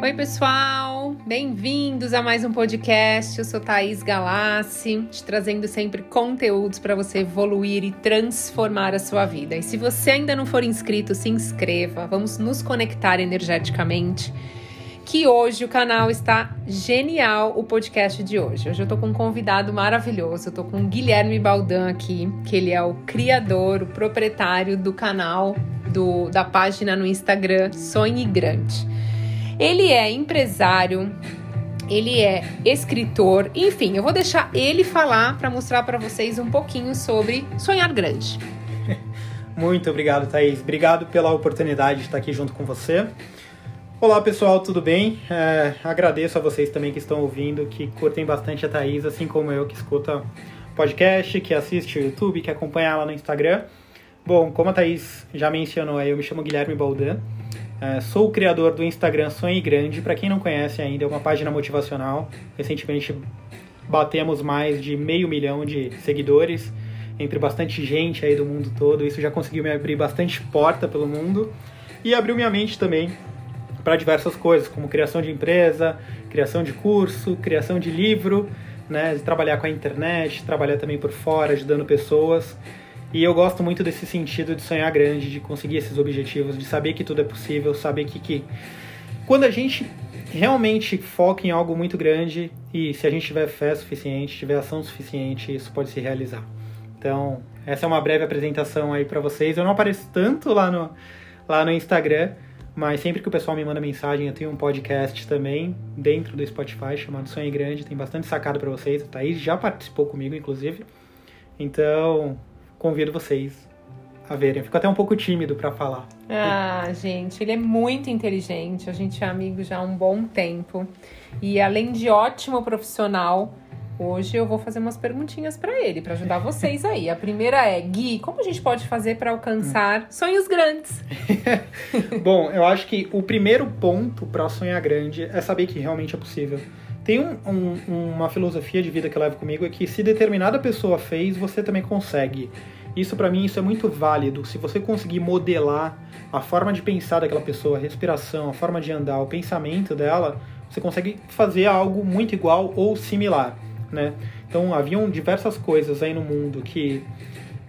Oi, pessoal! Bem-vindos a mais um podcast. Eu sou Thaís Galassi, te trazendo sempre conteúdos para você evoluir e transformar a sua vida. E se você ainda não for inscrito, se inscreva. Vamos nos conectar energeticamente. Que hoje o canal está genial, o podcast de hoje. Hoje eu tô com um convidado maravilhoso. Eu tô com o Guilherme Baldan aqui, que ele é o criador, o proprietário do canal, do, da página no Instagram Sonhe Grande. Ele é empresário, ele é escritor, enfim, eu vou deixar ele falar para mostrar para vocês um pouquinho sobre sonhar grande. Muito obrigado, Thaís. Obrigado pela oportunidade de estar aqui junto com você. Olá, pessoal, tudo bem? É, agradeço a vocês também que estão ouvindo, que curtem bastante a Thaís, assim como eu, que escuta podcast, que assiste o YouTube, que acompanha ela no Instagram. Bom, como a Thaís já mencionou, eu me chamo Guilherme Baldan. É, sou o criador do Instagram Sonhe Grande. Para quem não conhece ainda, é uma página motivacional. Recentemente batemos mais de meio milhão de seguidores, entre bastante gente aí do mundo todo. Isso já conseguiu me abrir bastante porta pelo mundo e abriu minha mente também para diversas coisas, como criação de empresa, criação de curso, criação de livro, né, trabalhar com a internet, trabalhar também por fora, ajudando pessoas. E eu gosto muito desse sentido de sonhar grande, de conseguir esses objetivos, de saber que tudo é possível, saber que, que quando a gente realmente foca em algo muito grande e se a gente tiver fé suficiente, tiver ação suficiente, isso pode se realizar. Então, essa é uma breve apresentação aí para vocês. Eu não apareço tanto lá no, lá no Instagram, mas sempre que o pessoal me manda mensagem, eu tenho um podcast também dentro do Spotify chamado Sonho Grande, tem bastante sacado para vocês. A Thaís já participou comigo, inclusive. Então, convido vocês a verem. Fico até um pouco tímido para falar. Ah, gente, ele é muito inteligente. A gente é amigo já há um bom tempo. E além de ótimo profissional, hoje eu vou fazer umas perguntinhas para ele, para ajudar vocês aí. A primeira é: Gui, como a gente pode fazer para alcançar sonhos grandes? bom, eu acho que o primeiro ponto para sonhar grande é saber que realmente é possível. Tem um, um, uma filosofia de vida que eu levo comigo é que se determinada pessoa fez, você também consegue. Isso para mim isso é muito válido. Se você conseguir modelar a forma de pensar daquela pessoa, a respiração, a forma de andar, o pensamento dela, você consegue fazer algo muito igual ou similar, né? Então haviam diversas coisas aí no mundo que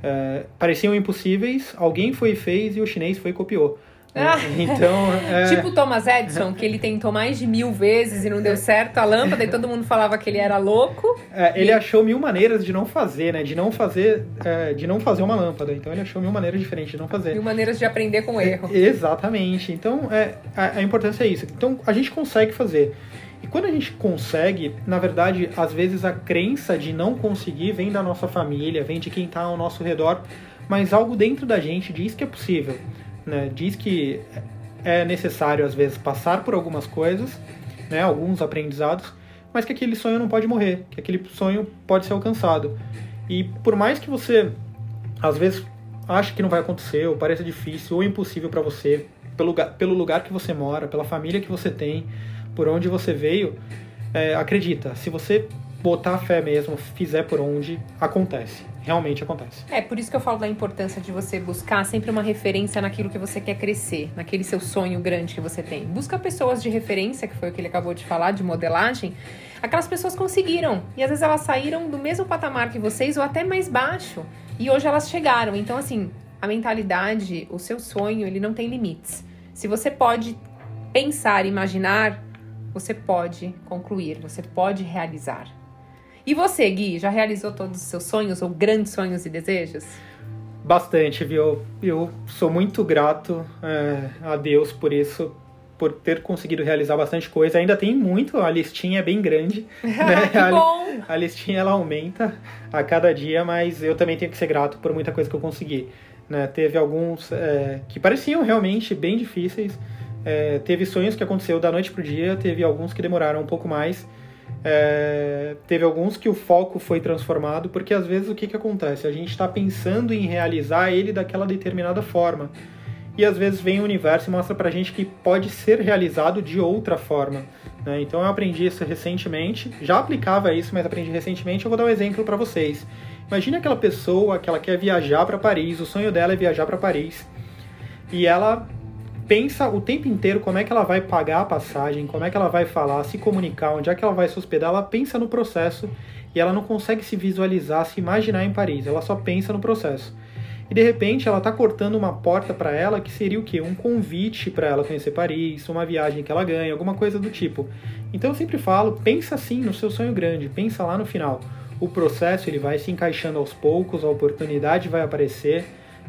é, pareciam impossíveis, alguém foi e fez e o chinês foi e copiou. Ah. Então, é... Tipo Thomas Edison, que ele tentou mais de mil vezes e não deu certo a lâmpada e todo mundo falava que ele era louco. É, ele e... achou mil maneiras de não fazer, né? De não fazer, é, de não fazer uma lâmpada. Então ele achou mil maneiras diferentes de não fazer. Mil maneiras de aprender com erro. exatamente. Então é, a, a importância é isso. Então a gente consegue fazer. E quando a gente consegue, na verdade, às vezes a crença de não conseguir vem da nossa família, vem de quem está ao nosso redor, mas algo dentro da gente diz que é possível né, diz que é necessário às vezes passar por algumas coisas, né, alguns aprendizados, mas que aquele sonho não pode morrer, que aquele sonho pode ser alcançado. E por mais que você às vezes ache que não vai acontecer, ou pareça difícil ou impossível para você, pelo lugar, pelo lugar que você mora, pela família que você tem, por onde você veio, é, acredita, se você botar fé mesmo, fizer por onde, acontece realmente acontece. É, por isso que eu falo da importância de você buscar sempre uma referência naquilo que você quer crescer, naquele seu sonho grande que você tem. Busca pessoas de referência, que foi o que ele acabou de falar, de modelagem. Aquelas pessoas conseguiram. E às vezes elas saíram do mesmo patamar que vocês ou até mais baixo. E hoje elas chegaram. Então, assim, a mentalidade, o seu sonho, ele não tem limites. Se você pode pensar, imaginar, você pode concluir, você pode realizar. E você, Gui, já realizou todos os seus sonhos ou grandes sonhos e desejos? Bastante, viu? Eu sou muito grato é, a Deus por isso, por ter conseguido realizar bastante coisa. Ainda tem muito, a listinha é bem grande. Né? que bom! A, a listinha ela aumenta a cada dia, mas eu também tenho que ser grato por muita coisa que eu consegui. Né? Teve alguns é, que pareciam realmente bem difíceis. É, teve sonhos que aconteceu da noite pro dia, teve alguns que demoraram um pouco mais. É, teve alguns que o foco foi transformado, porque às vezes o que, que acontece? A gente está pensando em realizar ele daquela determinada forma. E às vezes vem o universo e mostra pra gente que pode ser realizado de outra forma. Né? Então eu aprendi isso recentemente, já aplicava isso, mas aprendi recentemente. Eu vou dar um exemplo para vocês. Imagine aquela pessoa que ela quer viajar para Paris, o sonho dela é viajar para Paris. E ela pensa o tempo inteiro como é que ela vai pagar a passagem, como é que ela vai falar, se comunicar, onde é que ela vai se hospedar, ela pensa no processo e ela não consegue se visualizar, se imaginar em Paris, ela só pensa no processo. E de repente ela está cortando uma porta para ela que seria o quê? Um convite para ela conhecer Paris, uma viagem que ela ganha, alguma coisa do tipo. Então eu sempre falo, pensa assim no seu sonho grande, pensa lá no final. O processo ele vai se encaixando aos poucos, a oportunidade vai aparecer,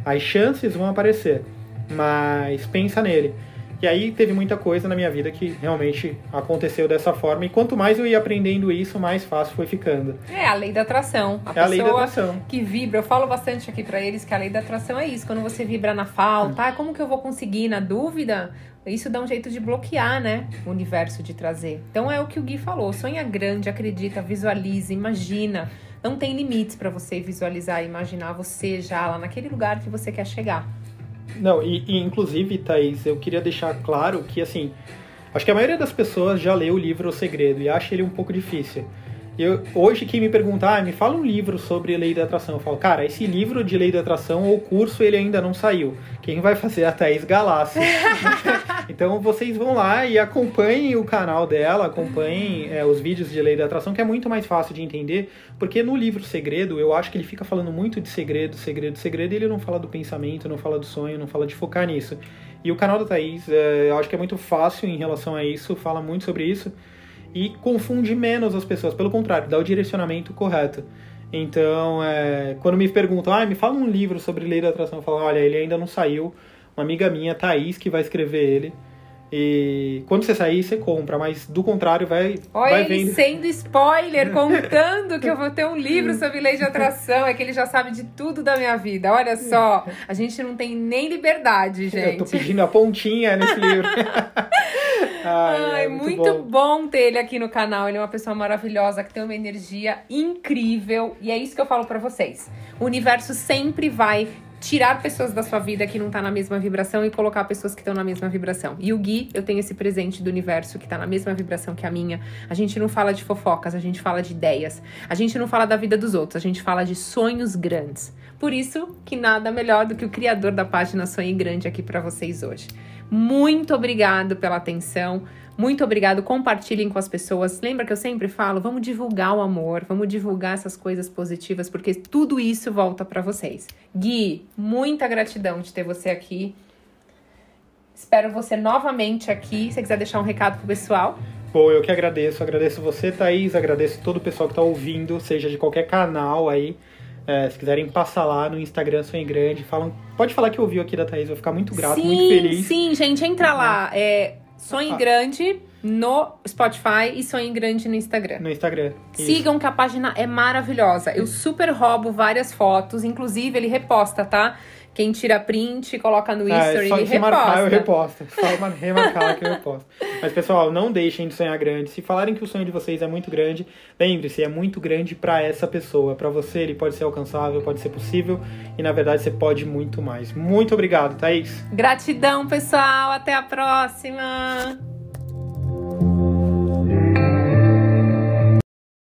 as chances vão aparecer, mas pensa nele. E aí teve muita coisa na minha vida que realmente aconteceu dessa forma. E quanto mais eu ia aprendendo isso, mais fácil foi ficando. É a lei da atração. A é a lei da atração. que vibra. Eu falo bastante aqui para eles que a lei da atração é isso. Quando você vibra na falta, ah, como que eu vou conseguir na dúvida? Isso dá um jeito de bloquear, né? O universo de trazer. Então é o que o Gui falou. Sonha grande, acredita, visualiza, imagina. Não tem limites para você visualizar e imaginar você já lá naquele lugar que você quer chegar. Não, e, e, inclusive, Thaís, eu queria deixar claro que, assim, acho que a maioria das pessoas já leu o livro O Segredo e acha ele um pouco difícil. Eu, hoje, quem me pergunta, ah, me fala um livro sobre lei da atração, eu falo, cara, esse livro de lei da atração ou curso ele ainda não saiu. Quem vai fazer é a Thaís Galassi. então vocês vão lá e acompanhem o canal dela, acompanhem é, os vídeos de lei da atração, que é muito mais fácil de entender, porque no livro Segredo, eu acho que ele fica falando muito de segredo, segredo, segredo, e ele não fala do pensamento, não fala do sonho, não fala de focar nisso. E o canal da Thaís, é, eu acho que é muito fácil em relação a isso, fala muito sobre isso e confunde menos as pessoas. Pelo contrário, dá o direcionamento correto. Então, é, quando me perguntam, ah, me fala um livro sobre lei da atração, eu falo, olha, ele ainda não saiu. Uma amiga minha, Thaís, que vai escrever ele. E quando você sair, você compra, mas do contrário, vai. Olha vai ele vendo. sendo spoiler, contando que eu vou ter um livro sobre lei de atração. É que ele já sabe de tudo da minha vida. Olha só, a gente não tem nem liberdade, gente. Eu tô pedindo a pontinha nesse livro. Ai, Ai é muito, muito bom. bom ter ele aqui no canal. Ele é uma pessoa maravilhosa que tem uma energia incrível. E é isso que eu falo para vocês. O universo sempre vai tirar pessoas da sua vida que não tá na mesma vibração e colocar pessoas que estão na mesma vibração. E o Gui, eu tenho esse presente do universo que tá na mesma vibração que a minha. A gente não fala de fofocas, a gente fala de ideias. A gente não fala da vida dos outros, a gente fala de sonhos grandes. Por isso que nada melhor do que o criador da página Sonho Grande aqui para vocês hoje. Muito obrigado pela atenção. Muito obrigado, compartilhem com as pessoas. Lembra que eu sempre falo, vamos divulgar o amor, vamos divulgar essas coisas positivas, porque tudo isso volta para vocês. Gui, muita gratidão de ter você aqui. Espero você novamente aqui. Se você quiser deixar um recado pro pessoal. Bom, eu que agradeço. Agradeço você, Thaís. Agradeço todo o pessoal que está ouvindo, seja de qualquer canal aí. É, se quiserem passar lá no Instagram Sonho Grande, falam, pode falar que ouviu aqui da Thaís, eu vou ficar muito grato, sim, muito feliz. Sim, gente, entra lá. É, Sonhe ah. Grande no Spotify e Sonhe Grande no Instagram. No Instagram. Isso. Sigam que a página é maravilhosa. Eu super roubo várias fotos, inclusive ele reposta, tá? Quem tira print, coloca no é, History, é, só ele reposta. marcar, eu reposto. Só remarcar que eu reposto. Mas, pessoal, não deixem de sonhar grande. Se falarem que o sonho de vocês é muito grande, lembre-se, é muito grande para essa pessoa. Para você, ele pode ser alcançável, pode ser possível. E, na verdade, você pode muito mais. Muito obrigado, Thaís. Gratidão, pessoal. Até a próxima.